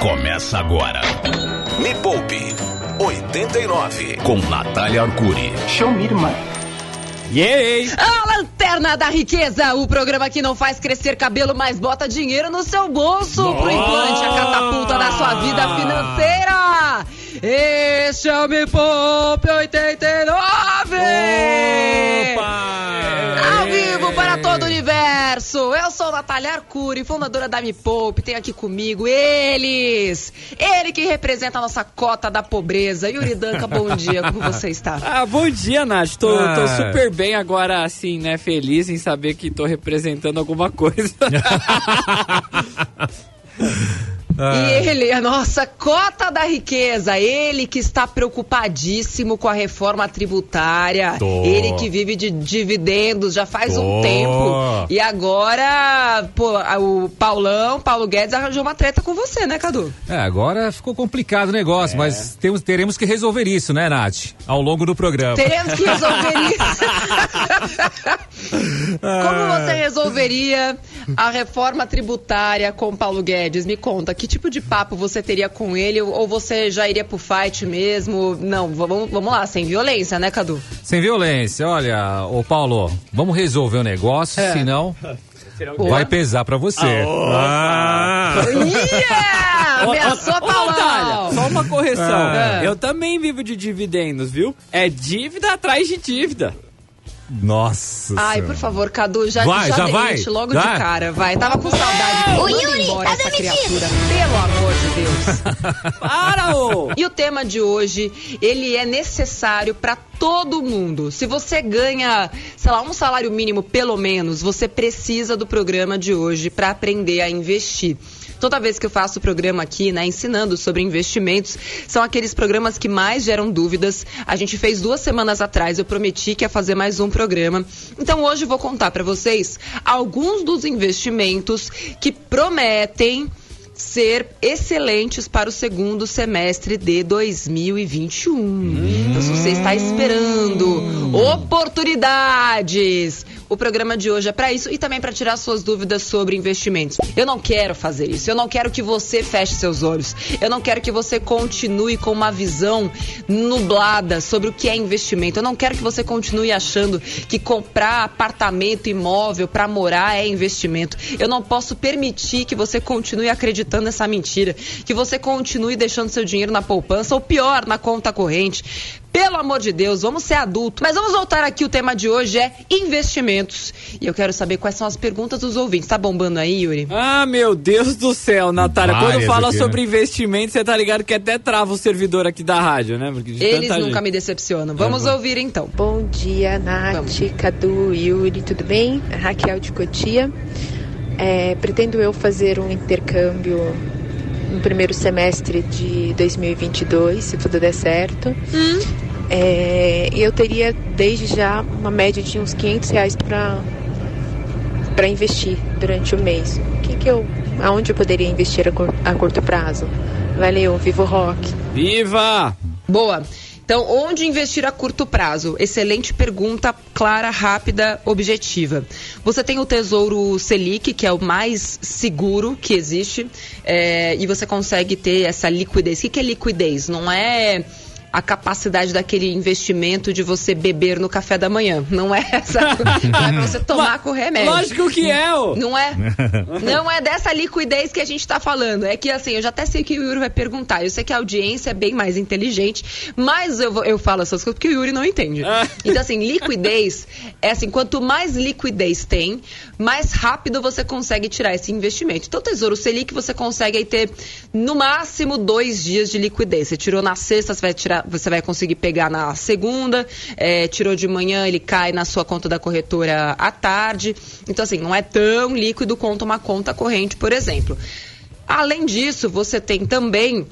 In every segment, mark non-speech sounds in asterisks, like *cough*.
Começa agora. Me Poupe 89 com Natália Arcuri. Show me, irmã. Yay! A Lanterna da Riqueza, o programa que não faz crescer cabelo, mas bota dinheiro no seu bolso Nossa! pro implante, a catapulta da sua vida financeira. Este é o Me Poupe 89! Opa! Natália Arcuri, fundadora da Me Poupe. Tenho aqui comigo eles! Ele que representa a nossa cota da pobreza. Yuri Danca, bom *laughs* dia, como você está? Ah, bom dia, Nath. Tô, Ah. tô super bem agora, assim, né? Feliz em saber que tô representando alguma coisa. *laughs* *laughs* E ele, a nossa cota da riqueza, ele que está preocupadíssimo com a reforma tributária, Tô. ele que vive de dividendos já faz um Tô. tempo. E agora, pô, o Paulão, Paulo Guedes arranjou uma treta com você, né, Cadu? É, agora ficou complicado o negócio, mas temos, teremos que resolver isso, né, Nath? Ao longo do programa. Teremos que resolver *laughs* isso. Como você resolveria a reforma tributária com Paulo Guedes? Me conta, que tipo de papo você teria com ele? Ou você já iria pro fight mesmo? Não, vamos, vamos lá, sem violência, né, Cadu? Sem violência. Olha, ô Paulo, vamos resolver o negócio, É. senão vai pesar pra você. Ah. Yeah! Ameaçou, Natália, Paulão! só uma correção. Ah. Eu também vivo de dividendos, viu? É dívida atrás de dívida. Nossa. Ai, Senhora. por favor, Cadu, já, Vai, já vai? demite logo Já? de cara, vai. Tava com saudade. Ô, Manda Yuri, embora tá essa demitido. criatura, pelo amor de Deus. *laughs* Para, ô! E o tema de hoje, ele é necessário para todo mundo. Se você ganha, sei lá, um salário mínimo pelo menos, você precisa do programa de hoje para aprender a investir. Toda vez que eu faço o programa aqui, né, ensinando sobre investimentos, são aqueles programas que mais geram dúvidas. A gente fez duas semanas atrás, eu prometi que ia fazer mais um programa. Então hoje eu vou contar para vocês alguns dos investimentos que prometem ser excelentes para o segundo semestre de 2021. Então, se você está esperando oportunidades, o programa de hoje é para isso e também para tirar suas dúvidas sobre investimentos. Eu não quero fazer isso. Eu não quero que você feche seus olhos. Eu não quero que você continue com uma visão nublada sobre o que é investimento. Eu não quero que você continue achando que comprar apartamento, imóvel para morar é investimento. Eu não posso permitir que você continue acreditando nessa mentira, que você continue deixando seu dinheiro na poupança ou pior, na conta corrente. Pelo amor de Deus, vamos ser adultos. Mas vamos voltar aqui, o tema de hoje é investimentos. E eu quero saber quais são as perguntas dos ouvintes. Tá bombando aí, Yuri? Ah, meu Deus do céu, Natália. Quando fala aqui, sobre né? investimento, você tá ligado que até trava o servidor aqui da rádio, né? Porque de Eles tanta nunca gente. me decepcionam. Vamos Uhum. ouvir então. Bom dia, Nath, Vamos. Cadu, Yuri, tudo bem? Raquel de Cotia. É, pretendo eu fazer um intercâmbio no primeiro semestre de 2022, se tudo der certo. É, e eu teria desde já uma média de uns 500 reais para para investir durante o mês. O que que eu, aonde eu poderia investir a, cur- a curto prazo? Valeu, vivo rock. Viva! Boa. Então, onde investir a curto prazo? Excelente pergunta, clara, rápida, objetiva. Você tem o Tesouro Selic, que é o mais seguro que existe, é, e você consegue ter essa liquidez. O que, é liquidez? Não é a capacidade daquele investimento de você beber no café da manhã. Não é *laughs* essa. Não é pra você tomar com remédio. Lógico que é, ô! Não é? Não é dessa liquidez que a gente tá falando. É que assim, eu já até sei que o Yuri vai perguntar. Eu sei que a audiência é bem mais inteligente, mas eu, vou- eu falo essas coisas porque o Yuri não entende. Ah. Então, assim, liquidez é assim, quanto mais liquidez tem, mais rápido você consegue tirar esse investimento. Então, Tesouro Selic, você consegue aí ter no máximo dois dias de liquidez. Você tirou na sexta, você vai tirar, você vai conseguir pegar na segunda, é, tirou de manhã, ele cai na sua conta da corretora à tarde. Então, assim, não é tão líquido quanto uma conta corrente, por exemplo. Além disso, você tem também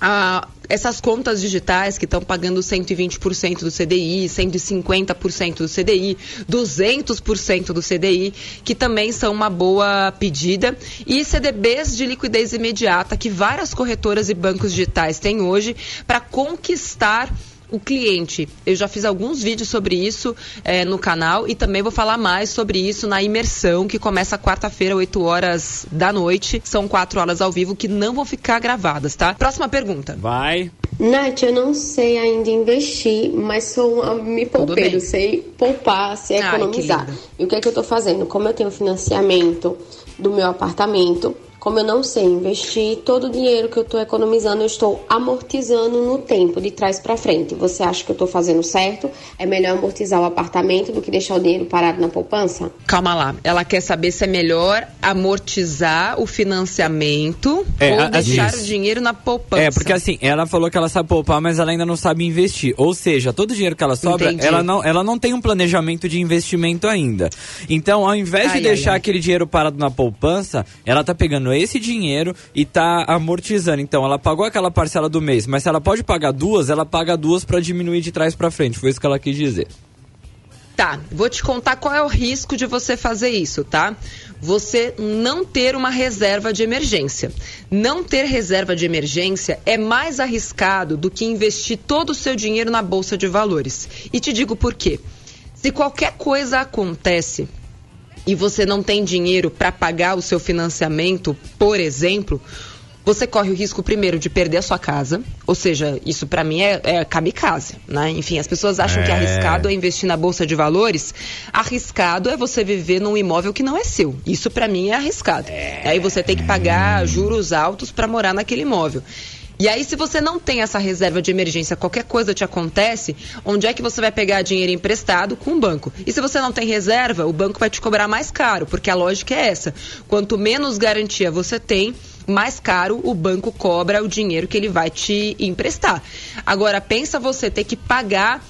ah, essas contas digitais que estão pagando 120% do CDI, 150% do CDI, 200% do CDI, que também são uma boa pedida, e CDBs de liquidez imediata que várias corretoras e bancos digitais têm hoje para conquistar o cliente. Eu já fiz alguns vídeos sobre isso é, no canal e também vou falar mais sobre isso na imersão que começa quarta-feira, 8 horas da noite. São quatro aulas ao vivo que não vão ficar gravadas, tá? Próxima pergunta. Vai. Nath, eu não sei ainda investir, mas sou uma me poupeiro, sei poupar, sei Ai, economizar. E o que é que eu tô fazendo? Como eu tenho financiamento do meu apartamento, como eu não sei investir, todo o dinheiro que eu estou economizando eu estou amortizando no tempo, de trás para frente. Você acha que eu estou fazendo certo? É melhor amortizar o apartamento do que deixar o dinheiro parado na poupança? Calma lá. Ela quer saber se é melhor amortizar o financiamento É, ou a- deixar isso. o dinheiro na poupança. É, porque assim, ela falou que ela sabe poupar, mas ela ainda não sabe investir. Ou seja, todo o dinheiro que ela sobra, Entendi. ela não, ela não tem um planejamento de investimento ainda. Então, ao invés Ai, de ai, deixar ai. aquele dinheiro parado na poupança, ela tá pegando esse dinheiro e tá amortizando. Então, ela pagou aquela parcela do mês, mas se ela pode pagar duas, ela paga duas pra diminuir de trás pra frente. Foi isso que ela quis dizer. Tá, vou te contar qual é o risco de você fazer isso, tá? Você não ter uma reserva de emergência. Não ter reserva de emergência é mais arriscado do que investir todo o seu dinheiro na bolsa de valores. E te digo por quê. Se qualquer coisa acontece e você não tem dinheiro para pagar o seu financiamento, por exemplo, você corre o risco primeiro de perder a sua casa, ou seja, isso para mim é, é kamikaze, né? Enfim, as pessoas acham que É. arriscado é investir na bolsa de valores, arriscado é você viver num imóvel que não é seu. Isso para mim é arriscado. Aí você tem que pagar juros altos para morar naquele imóvel. E aí, se você não tem essa reserva de emergência, qualquer coisa te acontece, onde é que você vai pegar dinheiro emprestado com o banco? E se você não tem reserva, o banco vai te cobrar mais caro, porque a lógica é essa. Quanto menos garantia você tem, mais caro o banco cobra o dinheiro que ele vai te emprestar. Agora, pensa você ter que pagar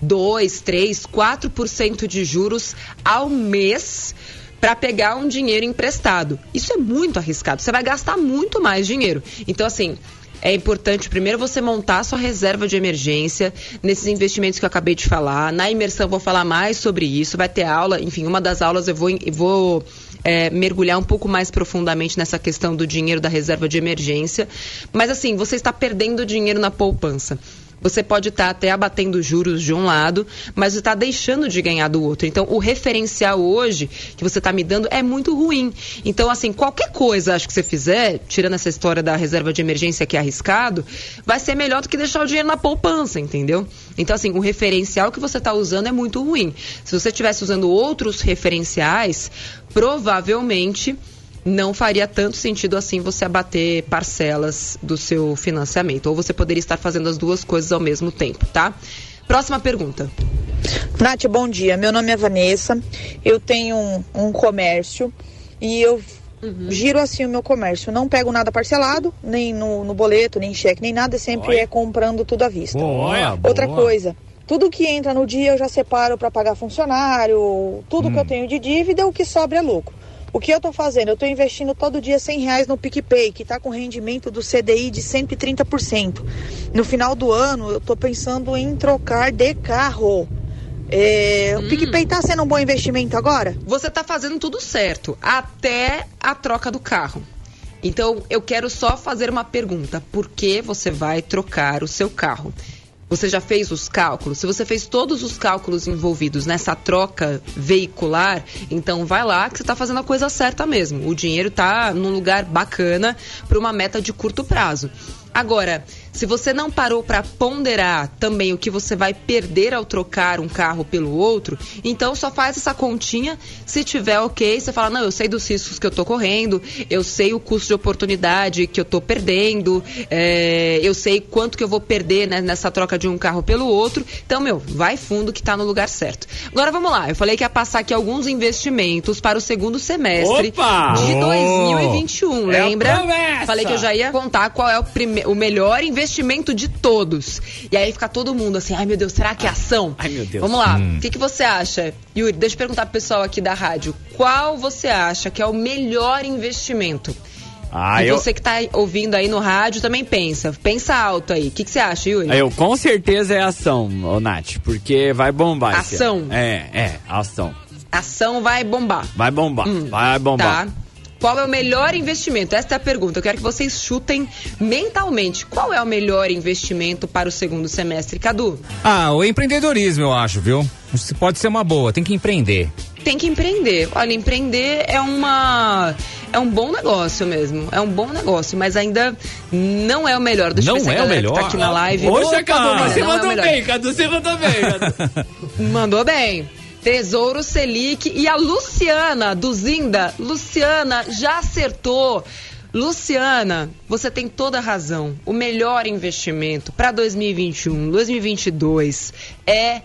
2, 3, 4% de juros ao mês para pegar um dinheiro emprestado. Isso é muito arriscado. Você vai gastar muito mais dinheiro. Então, assim, é importante primeiro você montar a sua reserva de emergência nesses investimentos que eu acabei de falar. Na imersão vou falar mais sobre isso. Vai ter aula, enfim, uma das aulas eu vou, eu vou é, mergulhar um pouco mais profundamente nessa questão do dinheiro da reserva de emergência. Mas assim, você está perdendo dinheiro na poupança. Você pode estar até abatendo juros de um lado, mas está deixando de ganhar do outro. Então, o referencial hoje que você está me dando é muito ruim. Então, assim, qualquer coisa acho que você fizer, tirando essa história da reserva de emergência que é arriscado, vai ser melhor do que deixar o dinheiro na poupança, entendeu? Então, assim, o referencial que você está usando é muito ruim. Se você estivesse usando outros referenciais, provavelmente não faria tanto sentido assim você abater parcelas do seu financiamento. Ou você poderia estar fazendo as duas coisas ao mesmo tempo, tá? Próxima pergunta. Nath, bom dia. Meu nome é Vanessa. Eu tenho um, um comércio e eu giro assim o meu comércio. Não pego nada parcelado, nem no, no boleto, nem em cheque, nem nada. Sempre é comprando tudo à vista. Boa, Outra boa. coisa. Tudo que entra no dia eu já separo para pagar funcionário, tudo que eu tenho de dívida, o que sobra é lucro. O que eu tô fazendo? Eu tô investindo todo dia 100 reais no PicPay, que tá com rendimento do CDI de 130%. No final do ano, eu tô pensando em trocar de carro. É, O PicPay tá sendo um bom investimento agora? Você está fazendo tudo certo, até a troca do carro. Então, eu quero só fazer uma pergunta. Por que você vai trocar o seu carro? Você já fez os cálculos? Se você fez todos os cálculos envolvidos nessa troca veicular, então vai lá que você está fazendo a coisa certa mesmo. O dinheiro está num lugar bacana para uma meta de curto prazo. Agora, se você não parou para ponderar também o que você vai perder ao trocar um carro pelo outro, então só faz essa continha. Se tiver ok, você fala: não, eu sei dos riscos que eu tô correndo, eu sei o custo de oportunidade que eu tô perdendo, é, eu sei quanto que eu vou perder né, nessa troca de um carro pelo outro. Então, meu, vai fundo que tá no lugar certo. Agora vamos lá, eu falei que ia passar aqui alguns investimentos para o segundo semestre Opa! de 2021, É a lembra? promessa! Falei que eu já ia contar qual é o, prime- o melhor investimento de todos. E aí fica todo mundo assim, ai meu Deus, será que é ação? Ai, meu Deus. Vamos lá, o que, que você acha? Yuri, deixa eu perguntar pro pessoal aqui da rádio. Qual você acha que é o melhor investimento? Ah, e eu, você que tá ouvindo aí no rádio também pensa. Pensa alto aí. O que, que você acha, Yuri? eu com certeza é ação, ô Nath, porque vai bombar. Ação. É, é, ação. Ação vai bombar. Vai bombar, Hum, vai bombar. Tá. Qual é o melhor investimento? Esta é a pergunta. Eu quero que vocês chutem mentalmente. Qual é o melhor investimento para o segundo semestre, Cadu? Ah, o empreendedorismo, eu acho, viu? Isso pode ser uma boa, tem que empreender. Tem que empreender. Olha, empreender é uma é um bom negócio mesmo. É um bom negócio, mas ainda não é o melhor. Deixa Não eu ver é o melhor? tá aqui na live. Cadu, você não é o mandou melhor. bem, Cadu, você mandou bem. Cadu. *laughs* Mandou bem. Tesouro Selic e a Luciana do Zinda. Luciana já acertou. Luciana, você tem toda a razão. O melhor investimento para 2021, 2022 é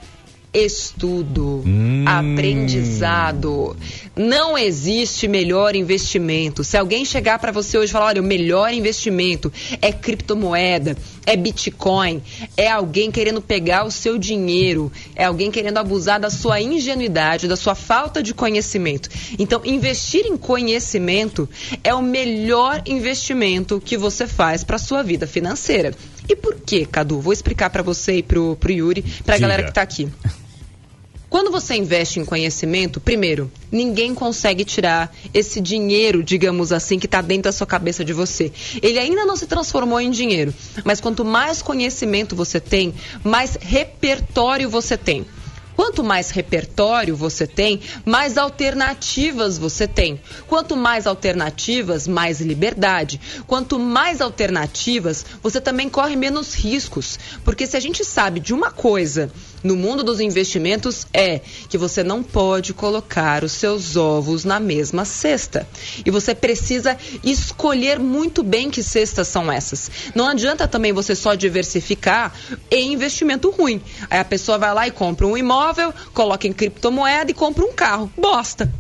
estudo, aprendizado. Não existe melhor investimento. Se alguém chegar para você hoje e falar, olha, o melhor investimento é criptomoeda, é Bitcoin, é alguém querendo pegar o seu dinheiro, é alguém querendo abusar da sua ingenuidade, da sua falta de conhecimento. Então, investir em conhecimento é o melhor investimento que você faz para sua vida financeira. E por quê, Cadu? Vou explicar para você e pro, pro Yuri, pra Diga. galera que tá aqui. Quando você investe em conhecimento, primeiro, ninguém consegue tirar esse dinheiro, digamos assim, que está dentro da sua cabeça de você. Ele ainda não se transformou em dinheiro, mas quanto mais conhecimento você tem, mais repertório você tem. Quanto mais repertório você tem, mais alternativas você tem. Quanto mais alternativas, mais liberdade. Quanto mais alternativas, você também corre menos riscos. Porque se a gente sabe de uma coisa no mundo dos investimentos é que você não pode colocar os seus ovos na mesma cesta. E você precisa escolher muito bem que cestas são essas. Não adianta também você só diversificar em investimento ruim. Aí a pessoa vai lá e compra um imóvel, coloca em criptomoeda e compra um carro. Bosta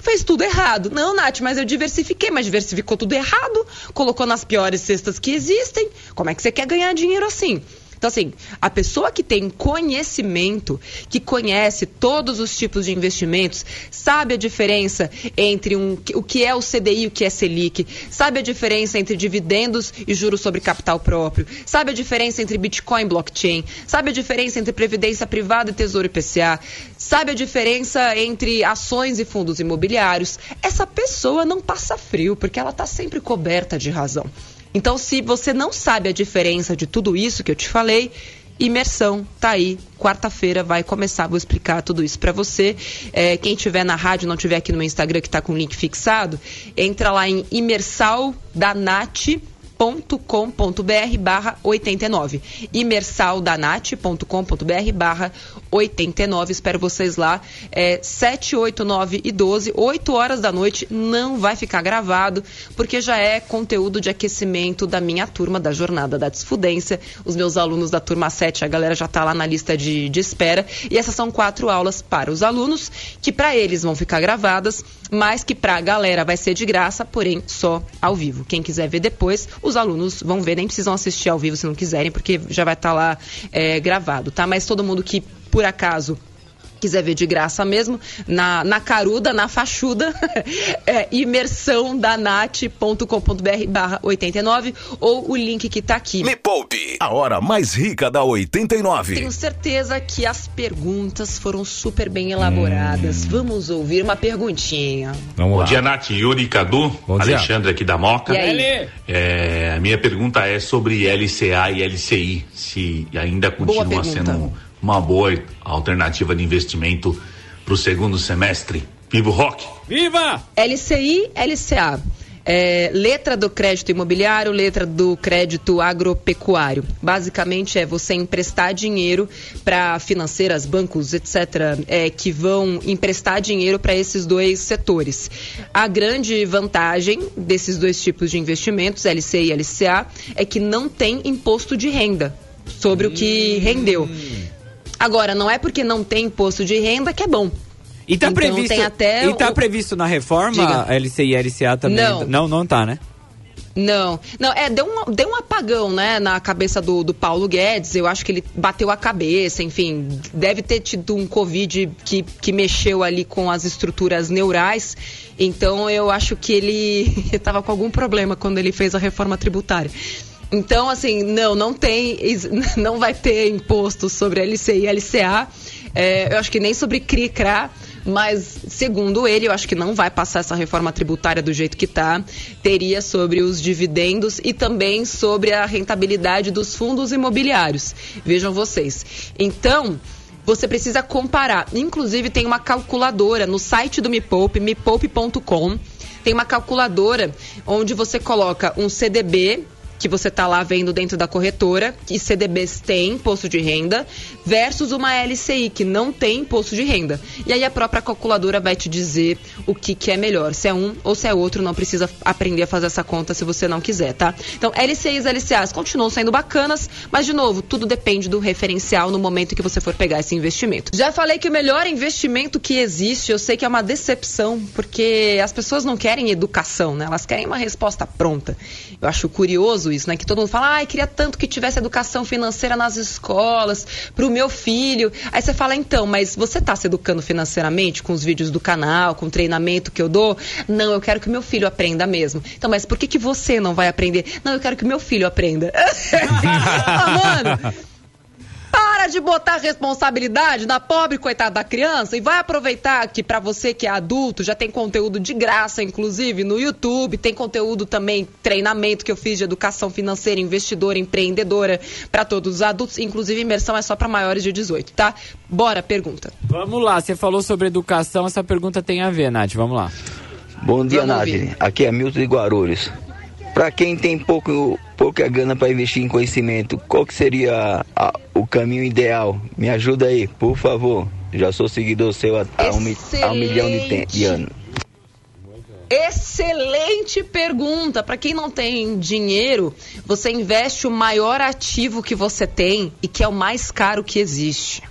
fez tudo errado. Não, Nath, mas eu diversifiquei, mas diversificou tudo errado, colocou nas piores cestas que existem. Como é que você quer ganhar dinheiro assim? Então, assim, a pessoa que tem conhecimento, que conhece todos os tipos de investimentos, sabe a diferença entre um, o que é o CDI e o que é Selic, sabe a diferença entre dividendos e juros sobre capital próprio, sabe a diferença entre Bitcoin e blockchain, sabe a diferença entre previdência privada e tesouro IPCA, sabe a diferença entre ações e fundos imobiliários. Essa pessoa não passa frio, porque ela está sempre coberta de razão. Então, se você não sabe a diferença de tudo isso que eu te falei, imersão tá aí. Quarta-feira vai começar, vou explicar tudo isso para você. É, quem tiver na rádio, não tiver aqui no meu Instagram que tá com o link fixado, entra lá em imersaldanat.com.br barra 89 imersaldanat.com.br barra 89 espero vocês lá. É, 7, 8, 9 e 12 8 horas da noite. Não vai ficar gravado porque já é conteúdo de aquecimento da minha turma da jornada da desfudência. Os meus alunos da turma 7 a galera já tá lá na lista de, de espera. E essas são quatro aulas para os alunos que para eles vão ficar gravadas mas que para a galera vai ser de graça porém só ao vivo. Quem quiser ver depois os alunos vão ver, nem precisam assistir ao vivo se não quiserem, porque já vai estar lá é, gravado, tá? Mas todo mundo que, por acaso, quiser ver de graça mesmo, na, na caruda, na fachuda, *laughs* é imersãodanat.com.br barra 89 ou o link que tá aqui. Me Poupe, a hora mais rica da 89. Tenho certeza que as perguntas foram super bem elaboradas. Vamos ouvir uma perguntinha. Vamos Bom lá. dia, Nath, Yuri, Cadu, Bom dia. Alexandre aqui da Moca. E aí? É, a minha pergunta é sobre LCA e LCI, se ainda continua sendo uma boa alternativa de investimento para o segundo semestre. Vivo Rock! Viva! LCI, LCA. É, letra do crédito imobiliário, letra do crédito agropecuário. Basicamente é você emprestar dinheiro para financeiras, bancos, etc., é, que vão emprestar dinheiro para esses dois setores. A grande vantagem desses dois tipos de investimentos, LCI e LCA, é que não tem imposto de renda sobre o que rendeu. Agora, não é porque não tem imposto de renda que é bom. E tá Então, previsto. e tá o- previsto na reforma Diga. LCI e LCA também? Não. não, não tá, né? Não, não, é, deu um, deu um apagão, né, na cabeça do, do Paulo Guedes, eu acho que ele bateu a cabeça, enfim, deve ter tido um Covid que, que mexeu ali com as estruturas neurais, então eu acho que ele *laughs* estava com algum problema quando ele fez a reforma tributária. Então, assim, não, não tem, *laughs* não vai ter imposto sobre LCI e LCA. É, eu acho que nem sobre CRI-CRA, mas segundo ele, eu acho que não vai passar essa reforma tributária do jeito que está. Teria sobre os dividendos e também sobre a rentabilidade dos fundos imobiliários. Vejam vocês. Então, você precisa comparar. Inclusive, tem uma calculadora no site do Me Poupe, mepoupe.com. Tem uma calculadora onde você coloca um CDB que você está lá vendo dentro da corretora, que CDBs tem imposto de renda, versus uma LCI que não tem imposto de renda. E aí a própria calculadora vai te dizer o que, que é melhor, se é um ou se é outro, não precisa aprender a fazer essa conta se você não quiser, tá? Então, LCIs e LCAs continuam sendo bacanas, mas de novo, tudo depende do referencial no momento que você for pegar esse investimento. Já falei que o melhor investimento que existe, eu sei que é uma decepção, porque as pessoas não querem educação, né? Elas querem uma resposta pronta. Eu acho curioso isso, né? Que todo mundo fala, ai, queria tanto que tivesse educação financeira nas escolas, para o meu filho. Aí você fala, então, mas você está se educando financeiramente com os vídeos do canal, com o treinamento que eu dou? Não, eu quero que o meu filho aprenda mesmo. Então, mas por que, que você não vai aprender? Não, eu quero que o meu filho aprenda. *laughs* ah, mano, para de botar responsabilidade na pobre coitada da criança e vai aproveitar que para você que é adulto já tem conteúdo de graça, inclusive no YouTube, tem conteúdo também, treinamento que eu fiz de educação financeira, investidora, empreendedora para todos os adultos, inclusive imersão é só para maiores de 18, tá? Bora, pergunta. Vamos lá, você falou sobre educação, essa pergunta tem a ver, Nath, vamos lá. Bom dia, Nath. Aqui é Milton de Guarulhos. Para quem tem pouco, pouca grana para investir em conhecimento, qual que seria a, o caminho ideal? Me ajuda aí, por favor. Já sou seguidor seu há, há, um, há um, milhão de, de anos. Excelente pergunta. Para quem não tem dinheiro, você investe o maior ativo que você tem e que é o mais caro que existe.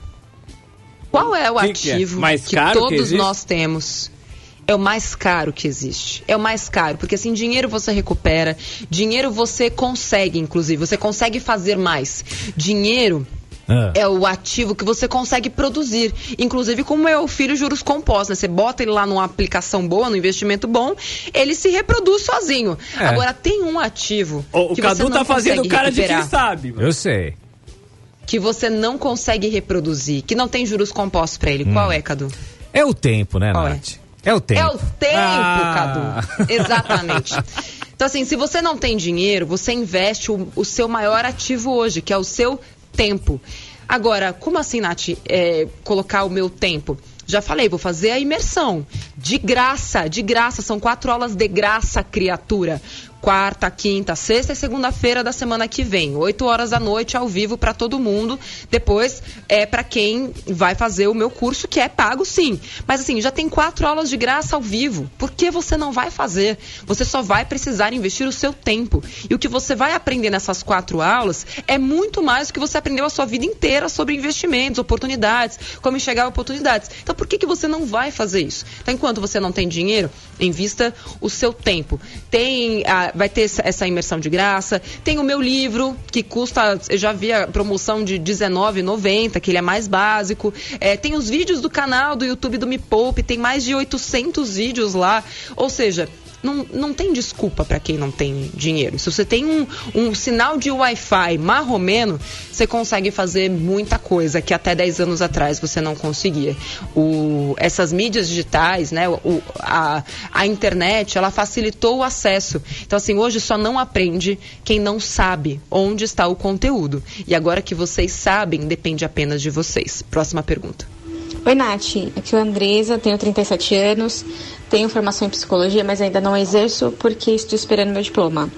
Qual é o que ativo que, é? Mais que caro todos que nós temos? É o mais caro que existe. É o mais caro, porque assim, dinheiro você recupera, dinheiro você consegue, inclusive, você consegue fazer mais. Dinheiro é. é. o ativo que você consegue produzir. Inclusive, como é o filho juros compostos, né? Você bota ele lá numa aplicação boa, num investimento bom, ele se reproduz sozinho. É. Agora, tem um ativo. O, que o Cadu tá fazendo cara de quem sabe. Eu sei. Que você não consegue reproduzir, que não tem juros compostos para ele. Hum. Qual é, Cadu? É o tempo, né, Qual é? Nath? É? É o tempo. É o tempo, ah. Cadu. Exatamente. Então, assim, se você não tem dinheiro, você investe o, o, seu maior ativo hoje, que é o seu tempo. Agora, como assim, Nath, é, colocar o meu tempo? Já falei, vou fazer a imersão. De graça, de graça. São quatro aulas de graça, criatura quarta, quinta, sexta e segunda-feira da semana que vem, 8 horas da noite ao vivo para todo mundo. Depois é para quem vai fazer o meu curso que é pago sim. Mas assim, já tem quatro aulas de graça ao vivo. Por que você não vai fazer? Você só vai precisar investir o seu tempo. E o que você vai aprender nessas quatro aulas é muito mais do que você aprendeu a sua vida inteira sobre investimentos, oportunidades, como enxergar oportunidades. Então por que, que você não vai fazer isso? Então enquanto você não tem dinheiro, invista o seu tempo. Tem a vai ter essa imersão de graça. Tem o meu livro, que custa, eu já vi a promoção de R$19,90, que ele é mais básico. É, tem os vídeos do canal do YouTube do Me Poupe, tem mais de 800 vídeos lá. Ou seja, não, não tem desculpa para quem não tem dinheiro. Se você tem um, um sinal de Wi-Fi marromeno, você consegue fazer muita coisa que até 10 anos atrás você não conseguia. O, essas mídias digitais, né, o, a, a internet, ela facilitou o acesso. Então, assim, hoje só não aprende quem não sabe onde está o conteúdo. E agora que vocês sabem, depende apenas de vocês. Próxima pergunta. Oi, Nath. Aqui é a Andresa, tenho 37 anos, tenho formação em psicologia, mas ainda não exerço porque estou esperando meu diploma.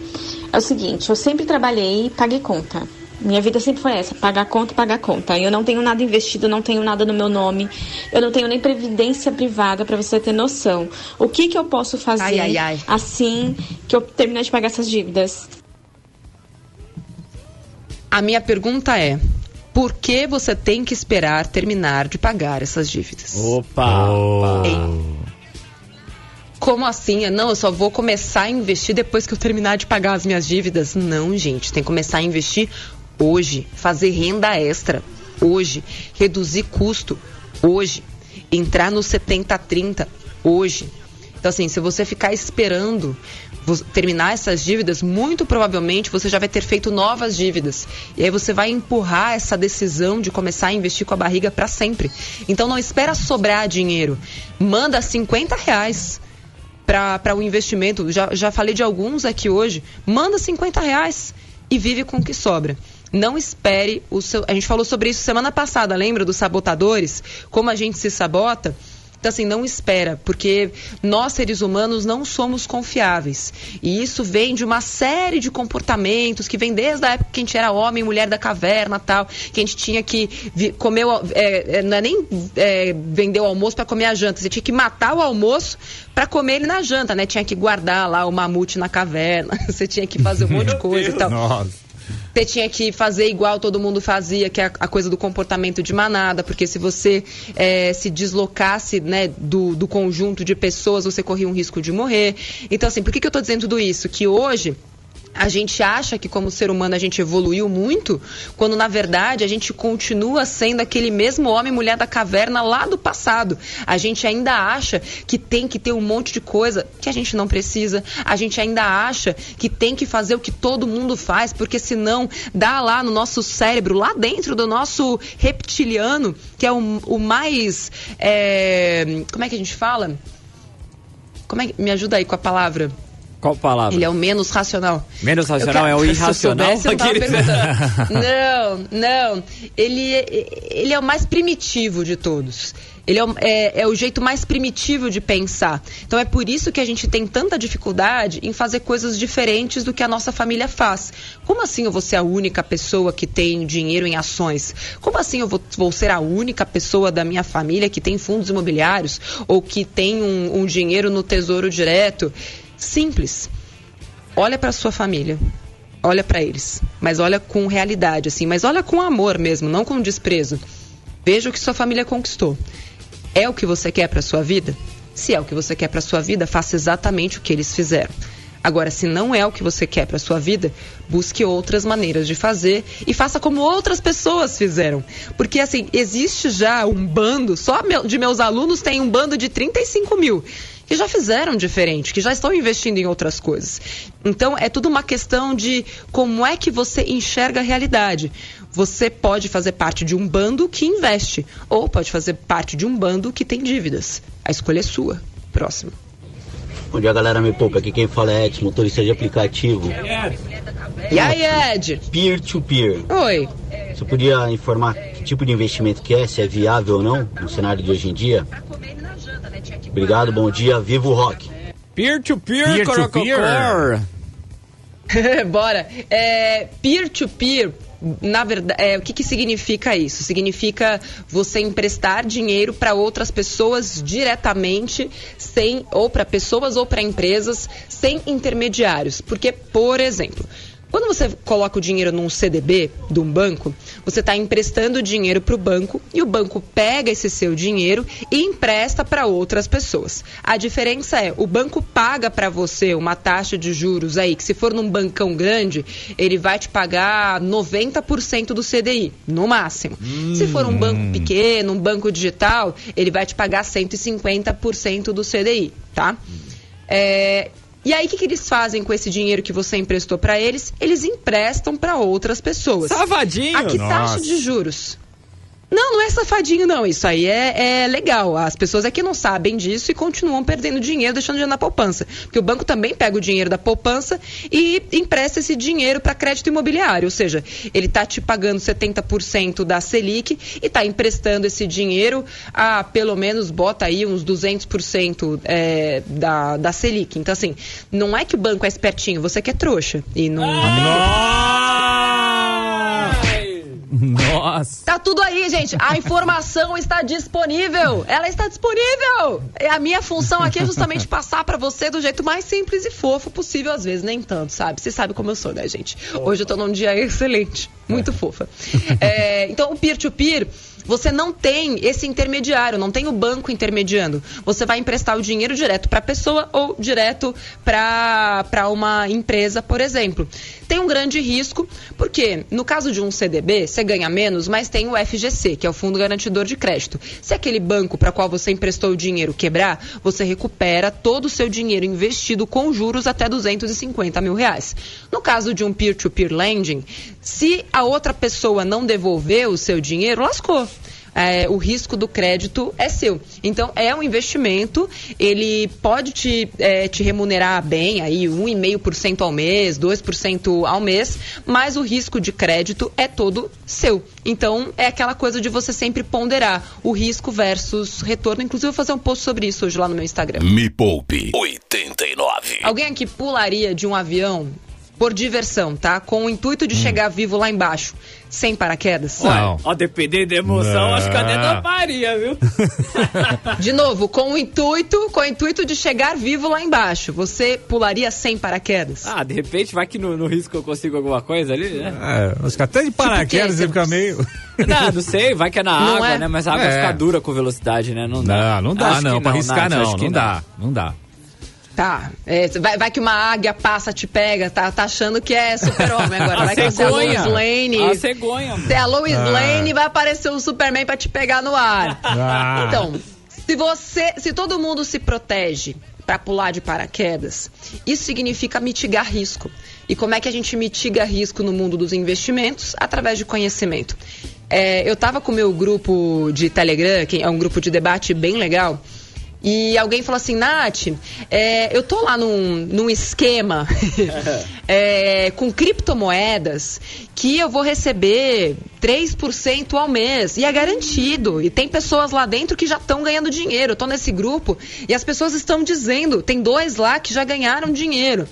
É o seguinte, eu sempre trabalhei e paguei conta. Minha vida sempre foi essa, pagar conta, pagar conta. Eu não tenho nada investido, não tenho nada no meu nome. Eu não tenho nem previdência privada para você ter noção. O que que eu posso fazer ai, ai, ai. assim que eu terminar de pagar essas dívidas? A minha pergunta é: por que você tem que esperar terminar de pagar essas dívidas? Opa! Oh. Como assim? Não, eu só vou começar a investir depois que eu terminar de pagar as minhas dívidas. Não, gente, tem que começar a investir hoje, fazer renda extra hoje, reduzir custo hoje, entrar no 70-30 hoje. Então, assim, se você ficar esperando terminar essas dívidas, muito provavelmente você já vai ter feito novas dívidas. E aí você vai empurrar essa decisão de começar a investir com a barriga para sempre. Então não espera sobrar dinheiro. Manda 50 reais para o um investimento. Já, já falei de alguns aqui hoje. Manda 50 reais e vive com o que sobra. Não espere o seu. A gente falou sobre isso semana passada, lembra dos sabotadores? Como a gente se sabota? Então, assim, não espera, porque nós, seres humanos, não somos confiáveis. E isso vem de uma série de comportamentos que vem desde a época que a gente era homem, mulher da caverna tal, que a gente tinha que comer, é, é, não é nem é, vender o almoço para comer a janta, você tinha que matar o almoço para comer ele na janta, né? Tinha que guardar lá o mamute na caverna, *laughs* você tinha que fazer um monte de coisa e tal. Nossa. Você tinha que fazer igual todo mundo fazia, que é a, coisa do comportamento de manada, porque se você é, se deslocasse né, do, do conjunto de pessoas, você corria um risco de morrer. Então, assim, por que, que eu estou dizendo tudo isso? Que hoje a gente acha que como ser humano a gente evoluiu muito, quando na verdade a gente continua sendo aquele mesmo homem e mulher da caverna lá do passado. A gente ainda acha que tem que ter um monte de coisa que a gente não precisa. A gente ainda acha que tem que fazer o que todo mundo faz, porque senão dá lá no nosso cérebro, lá dentro do nosso reptiliano, que é o, o mais. É, como é que a gente fala? Como é, me ajuda aí com a palavra qual palavra? Ele é o menos racional. Menos racional é o irracional? Se eu soubesse, eu *laughs* *laughs* não, não. Ele, é, ele é o mais primitivo de todos. Ele é, é, é, o jeito mais primitivo de pensar. Então é por isso que a gente tem tanta dificuldade em fazer coisas diferentes do que a nossa família faz. Como assim eu vou ser a única pessoa que tem dinheiro em ações? Como assim eu vou, vou ser a única pessoa da minha família que tem fundos imobiliários ou que tem um, um dinheiro no tesouro direto? Simples. Olha para sua família. Olha para eles, mas olha com realidade assim, mas olha com amor mesmo, não com desprezo. Veja o que sua família conquistou. É o que você quer para sua vida? Se é o que você quer para sua vida, faça exatamente o que eles fizeram. Agora, se não é o que você quer para sua vida, busque outras maneiras de fazer e faça como outras pessoas fizeram. Porque, assim, existe já um bando, só de meus alunos tem um bando de 35 mil que já fizeram diferente, que já estão investindo em outras coisas. Então é tudo uma questão de como é que você enxerga a realidade. Você pode fazer parte de um bando que investe, ou pode fazer parte de um bando que tem dívidas. A escolha é sua. Próximo. Bom dia, galera. Me poupa. Aqui quem fala é Ed, motorista de aplicativo. E aí, Ed? Peer-to-peer. -peer. Oi. Você podia informar que tipo de investimento que é, se é viável ou não no cenário de hoje em dia? Obrigado, bom dia, viva o rock. Peer-to-peer, peer, -peer, *laughs* Bora. É, peer-to-peer, -peer, na verdade, é, o que, que significa isso? Significa você emprestar dinheiro para outras pessoas diretamente, sem ou para pessoas ou para empresas, sem intermediários. Porque, por exemplo, quando você coloca o dinheiro num CDB de um banco, você está emprestando dinheiro para o banco e o banco pega esse seu dinheiro e empresta para outras pessoas. A diferença é, o banco paga para você uma taxa de juros aí, que se for num bancão grande, ele vai te pagar 90% do CDI, no máximo. Hum. Se for um banco pequeno, um banco digital, ele vai te pagar 150% do CDI, tá? É, e aí, o que, que, eles fazem com esse dinheiro que você emprestou para eles? Eles emprestam para outras pessoas. Savadinho! A que taxa de juros? Não, não é safadinho, não. Isso aí é, é, legal. As pessoas é que não sabem disso e continuam perdendo dinheiro, deixando dinheiro na poupança. Porque o banco também pega o dinheiro da poupança e empresta esse dinheiro para crédito imobiliário. Ou seja, ele está te pagando 70% da Selic e está emprestando esse dinheiro a pelo menos, bota aí uns 200% é, da, da Selic. Então, assim, não é que o banco é espertinho, você que é trouxa. E não. Nossa. Tá tudo aí, gente. A informação está disponível. Ela está disponível. A minha função aqui é justamente passar para você do jeito mais simples e fofo possível, às vezes nem tanto, sabe? Você sabe como eu sou, né, gente? Hoje eu tô num dia excelente, muito fofa. É, então, o peer-to-peer, -peer, você não tem esse intermediário, não tem o banco intermediando. Você vai emprestar o dinheiro direto para a pessoa ou direto para uma empresa, por exemplo. Tem um grande risco, porque no caso de um CDB, você ganha menos, mas tem o FGC, que é o Fundo Garantidor de Crédito. Se aquele banco para qual você emprestou o dinheiro quebrar, você recupera todo o seu dinheiro investido com juros até 250 mil reais. No caso de um peer-to-peer -peer lending, se a outra pessoa não devolver o seu dinheiro, lascou é, o risco do crédito é seu. Então, é um investimento, ele pode te, é, te remunerar bem, aí 1,5% ao mês, 2% ao mês, mas o risco de crédito é todo seu. Então, é aquela coisa de você sempre ponderar o risco versus retorno. Inclusive, eu vou fazer um post sobre isso hoje lá no meu Instagram. Me Poupe 89. Alguém aqui pularia de um avião por diversão, tá? Com o intuito de hum. chegar vivo lá embaixo sem paraquedas? Não. Ó, dependendo da emoção, não. acho que a Dena faria, viu? *laughs* de novo, com o intuito, com o intuito de chegar vivo lá embaixo, você pularia sem paraquedas? Ah, de repente vai que no, no risco eu consigo alguma coisa ali, né? É, acho que até de paraquedas tipo você fica meio... *laughs* Não, não sei, vai que é na não água, é? né? Mas a água é. fica dura com velocidade, né? Não dá. Não, não dá, acho não. Pra arriscar, não. Não, dá, não dá. Tá. É, vai, vai, que uma águia passa, te pega, tá, tá achando que é super-homem agora. vai que você é a Lois Lane. A cegonha. Você é a Lois ah. Lane vai aparecer o Superman pra te pegar no ar. Ah. Então, se você. Se todo mundo se protege para pular de paraquedas, isso significa mitigar risco. E como é que a gente mitiga risco no mundo dos investimentos? Através de conhecimento. É, eu estava com o meu grupo de Telegram, que é um grupo de debate bem legal. E alguém falou assim, Nath, é, eu tô lá num, num esquema *laughs* é, com criptomoedas que eu vou receber 3% ao mês. E é garantido. E tem pessoas lá dentro que já estão ganhando dinheiro. Eu tô nesse grupo e as pessoas estão dizendo, tem dois lá que já ganharam dinheiro.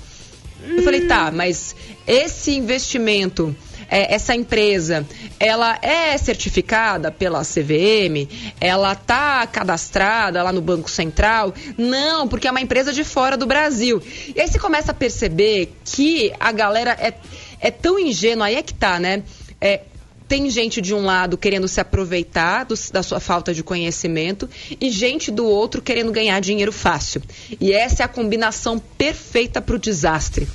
Eu falei, tá, mas esse investimento é, essa empresa, ela é certificada pela CVM? Ela está cadastrada lá no Banco Central? Não, porque é uma empresa de fora do Brasil. E aí você começa a perceber que a galera é, é tão ingênua, aí é que tá, né? É, tem gente de um lado querendo se aproveitar do, da sua falta de conhecimento e gente do outro querendo ganhar dinheiro fácil. E essa é a combinação perfeita para o desastre.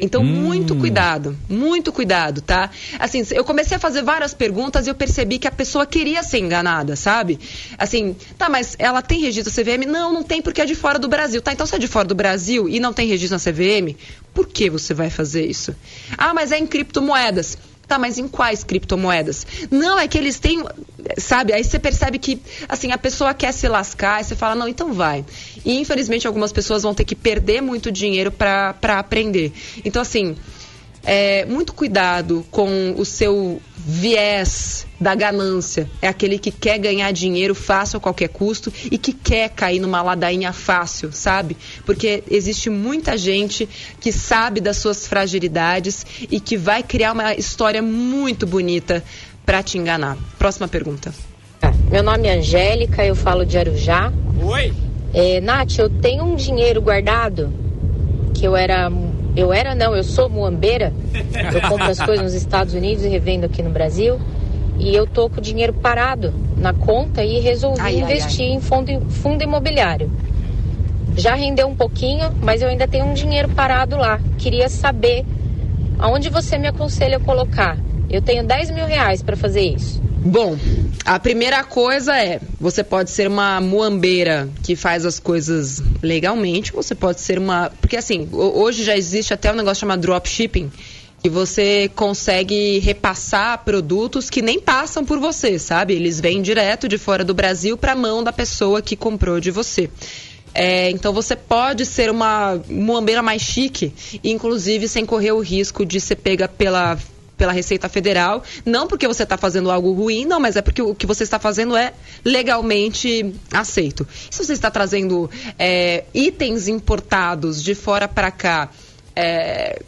Então, hum. muito cuidado, muito cuidado, tá? Assim, eu comecei a fazer várias perguntas e eu percebi que a pessoa queria ser enganada, sabe? Assim, tá, mas ela tem registro na CVM? Não, não tem porque é de fora do Brasil. Tá, então se é de fora do Brasil e não tem registro na CVM, por que você vai fazer isso? Ah, mas é em criptomoedas. Tá, mas em quais criptomoedas? Não, é que eles têm, sabe? Aí você percebe que, assim, a pessoa quer se lascar e você fala, não, então vai. E infelizmente algumas pessoas vão ter que perder muito dinheiro para aprender. Então, assim, é, muito cuidado com o seu viés da ganância. É aquele que quer ganhar dinheiro fácil a qualquer custo e que quer cair numa ladainha fácil, sabe? Porque existe muita gente que sabe das suas fragilidades e que vai criar uma história muito bonita para te enganar. Próxima pergunta. Meu nome é Angélica, eu falo de Arujá. Oi. É, Nath, eu tenho um dinheiro guardado que eu era eu era não, eu sou muambeira. Eu compro as coisas nos Estados Unidos e revendo aqui no Brasil. E eu tô com o dinheiro parado na conta e resolvi ai, investir ai, ai. em fundo, fundo imobiliário. Já rendeu um pouquinho, mas eu ainda tenho um dinheiro parado lá. Queria saber aonde você me aconselha a colocar. Eu tenho 10 mil reais para fazer isso. Bom, a primeira coisa é, você pode ser uma muambeira que faz as coisas legalmente, você pode ser uma, porque assim, hoje já existe até um negócio chamado dropshipping, que você consegue repassar produtos que nem passam por você, sabe? Eles vêm direto de fora do Brasil para a mão da pessoa que comprou de você. É, então você pode ser uma muambeira mais chique, inclusive sem correr o risco de ser pega pela pela Receita Federal, não porque você está fazendo algo ruim, não, mas é porque o que você está fazendo é legalmente aceito. Se você está trazendo é, itens importados de fora para cá, é,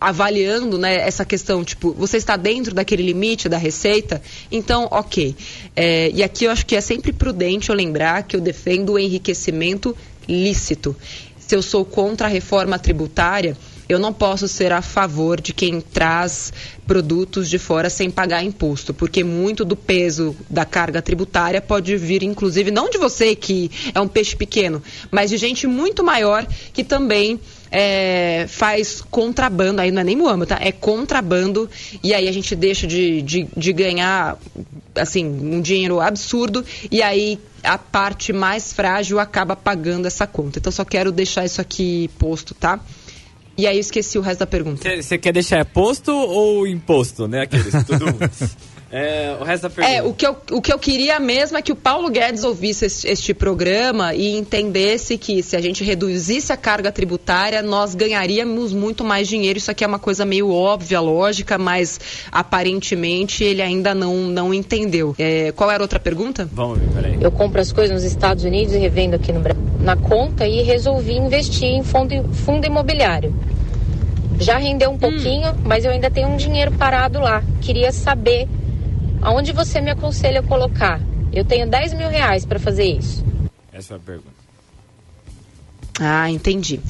avaliando né, essa questão, tipo, você está dentro daquele limite da receita, então, ok. É, e aqui eu acho que é sempre prudente eu lembrar que eu defendo o enriquecimento lícito. Se eu sou contra a reforma tributária, eu não posso ser a favor de quem traz produtos de fora sem pagar imposto, porque muito do peso da carga tributária pode vir, inclusive, não de você que é um peixe pequeno, mas de gente muito maior que também é, faz contrabando, aí não é nem muamba, tá? É contrabando, e aí a gente deixa de, de, de ganhar, assim, um dinheiro absurdo, e aí a parte mais frágil acaba pagando essa conta. Então só quero deixar isso aqui posto, tá? E aí eu esqueci o resto da pergunta. Você quer deixar posto ou imposto, né? Aqueles, tudo. *laughs* É, o resto da pergunta. É, o que, eu, o que eu queria mesmo é que o Paulo Guedes ouvisse este, este, programa e entendesse que se a gente reduzisse a carga tributária, nós ganharíamos muito mais dinheiro. Isso aqui é uma coisa meio óbvia, lógica, mas aparentemente ele ainda não, não entendeu. É, qual era a outra pergunta? Vamos ver, peraí. Eu compro as coisas nos Estados Unidos e revendo aqui no Brasil na conta e resolvi investir em fundo, fundo imobiliário. Já rendeu um pouquinho, hum. mas eu ainda tenho um dinheiro parado lá. Queria saber Aonde você me aconselha a colocar? Eu tenho 10 mil reais para fazer isso. Essa é a pergunta. Ah, entendi.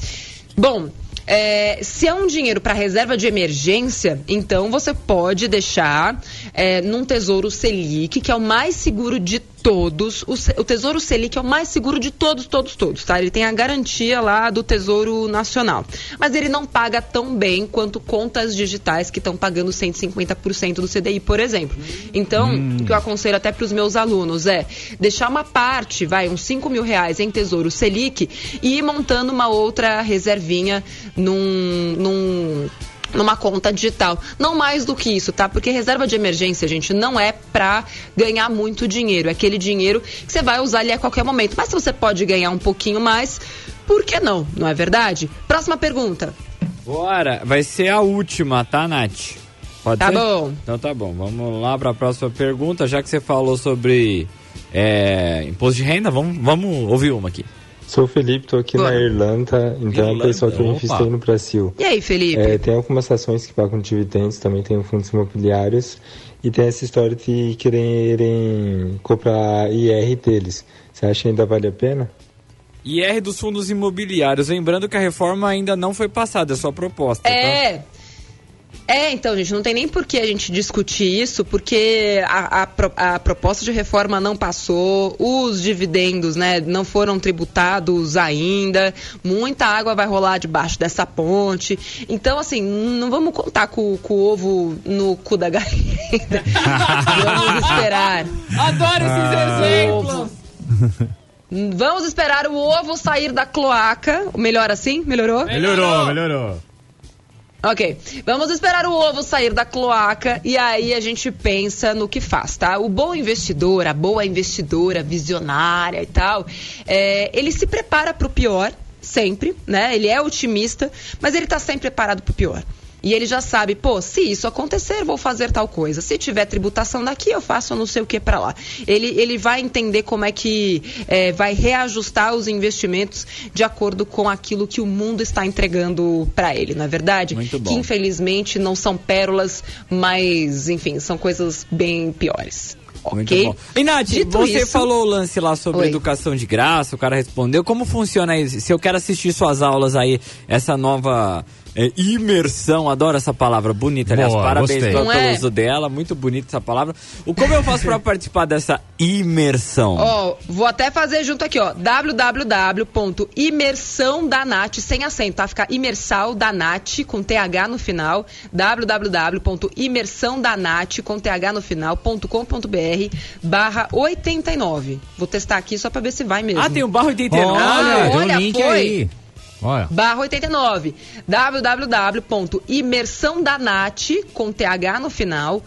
Bom, é, se é um dinheiro para reserva de emergência, então você pode deixar é, num Tesouro Selic, que é o mais seguro de todos. O, Tesouro Selic é o mais seguro de todos, todos, todos, tá? Ele tem a garantia lá do Tesouro Nacional. Mas ele não paga tão bem quanto contas digitais que estão pagando 150% do CDI, por exemplo. Então, hum. o que eu aconselho até para os meus alunos é deixar uma parte, vai, uns 5 mil reais em Tesouro Selic e ir montando uma outra reservinha num, num numa conta digital. Não mais do que isso, tá? Porque reserva de emergência, gente, não é para ganhar muito dinheiro. É aquele dinheiro que você vai usar ali a qualquer momento. Mas se você pode ganhar um pouquinho mais, por que não? Não é verdade? Próxima pergunta. Bora, vai ser a última, tá, Nath? Pode tá ser? bom. Então tá bom. Vamos lá para a próxima pergunta. Já que você falou sobre é, imposto de renda, vamos, vamos ouvir uma aqui. Sou o Felipe, tô aqui na Irlanda, então é a pessoa que eu investei no Brasil. E aí, Felipe? É, tem algumas ações que pagam dividendos, também tem fundos imobiliários e tem essa história de quererem comprar IR deles. Você acha que ainda vale a pena? IR dos fundos imobiliários. Lembrando que a reforma ainda não foi passada, é só proposta. É. Tá? É, então, gente, não tem nem por que a gente discutir isso, porque a, a, a, proposta de reforma não passou, os dividendos né, não foram tributados ainda, muita água vai rolar debaixo dessa ponte. Então, assim, não vamos contar com, com o ovo no cu da *laughs* galinha. vamos esperar. Adoro esses ah. exemplos! Vamos esperar o ovo sair da cloaca. Melhor assim? Melhorou? Melhorou, melhorou. Ok, vamos esperar o ovo sair da cloaca e aí a gente pensa no que faz, tá? O bom investidor, a boa investidora, visionária e tal, é, ele se prepara para o pior, sempre, né? Ele é otimista, mas ele está sempre preparado para o pior. E ele já sabe, pô, se isso acontecer, vou fazer tal coisa. Se tiver tributação daqui, eu faço não sei o que para lá. Ele, ele vai entender como é que é, vai reajustar os investimentos de acordo com aquilo que o mundo está entregando para ele, não é verdade? Muito bom. Que infelizmente não são pérolas, mas, enfim, são coisas bem piores. Muito ok? Bom. E Nath, Dito você isso... falou o lance lá sobre Oi. educação de graça, o cara respondeu. Como funciona isso? Se eu quero assistir suas aulas aí, essa nova é, imersão, adoro essa palavra, bonita. Aliás, Boa, parabéns pelo é? uso dela, muito bonita essa palavra. O como eu faço para *laughs* participar dessa imersão? Ó, oh, vou até fazer junto aqui, ó, www.imersãodanat, sem acento, tá? Fica imersal da Nat, com TH no final, www.imersãodanat, com TH no final.com.br, barra 89. Vou testar aqui só para ver se vai mesmo. Ah, tem o barra 89? Olha, olha, olha um foi. Aí. Olha. Barra 89. www.imersãodanat, com TH no final,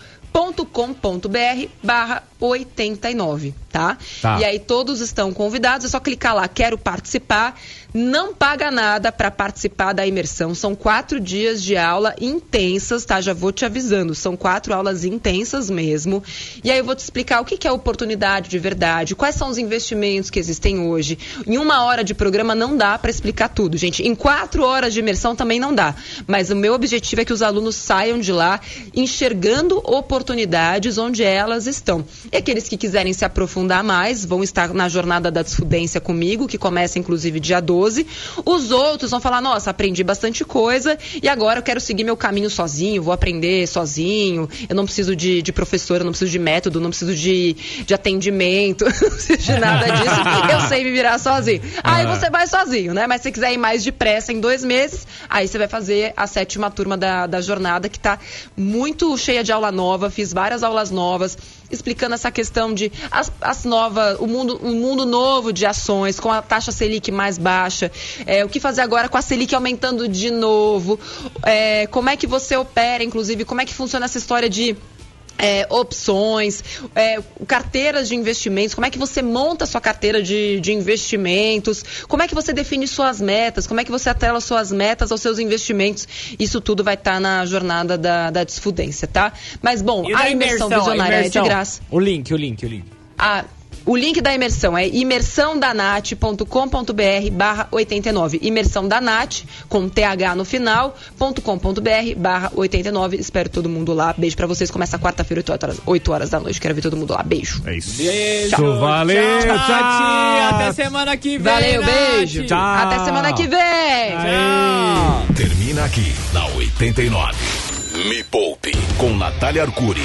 barra 89, tá? tá? E aí todos estão convidados, é só clicar lá, quero participar. Não paga nada para participar da imersão. São quatro dias de aula intensas, tá? Já vou te avisando. São quatro aulas intensas mesmo. E aí eu vou te explicar o que é oportunidade de verdade, quais são os investimentos que existem hoje. Em uma hora de programa não dá para explicar tudo, gente. Em quatro horas de imersão também não dá. Mas o meu objetivo é que os alunos saiam de lá enxergando oportunidades onde elas estão. E aqueles que quiserem se aprofundar mais vão estar na jornada da desfudência comigo, que começa inclusive dia 12. Os outros vão falar: nossa, aprendi bastante coisa e agora eu quero seguir meu caminho sozinho, vou aprender sozinho. Eu não preciso de, de professor, eu não preciso de método, não preciso de, de atendimento, *laughs* não preciso de nada disso. eu sei me virar sozinho. Aí você vai sozinho, né? Mas se quiser ir mais depressa em dois meses, aí você vai fazer a sétima turma da, da jornada, que está muito cheia de aula nova. Fiz várias aulas novas explicando essa questão de as, as novas, o mundo, o mundo novo de ações, com a taxa Selic mais baixa, é, o que fazer agora com a Selic aumentando de novo, é, como é que você opera, inclusive, como é que funciona essa história de é, opções, é, carteiras de investimentos, como é que você monta a sua carteira de, de investimentos, como é que você define suas metas, como é que você atrela suas metas aos seus investimentos. Isso tudo vai estar tá na jornada da, da desfudência, tá? Mas, bom, a imersão, imersão visionária imersão. é de graça. O link, o link, o link. A, o link da imersão é imersãodanat.com.br barra 89. Imersão da Nat, com TH no final, .com.br barra 89. Espero todo mundo lá. Beijo pra vocês. Começa quarta-feira, 8 horas, 8 horas da noite. Quero ver todo mundo lá. Beijo. É isso. Beijo. Tchau. Valeu. Tchau, tchau. Até semana que vem. Valeu, Nath. beijo. Tchau. Até semana que vem. Tchau. Termina aqui na 89. Me Poupe com Natália Arcuri.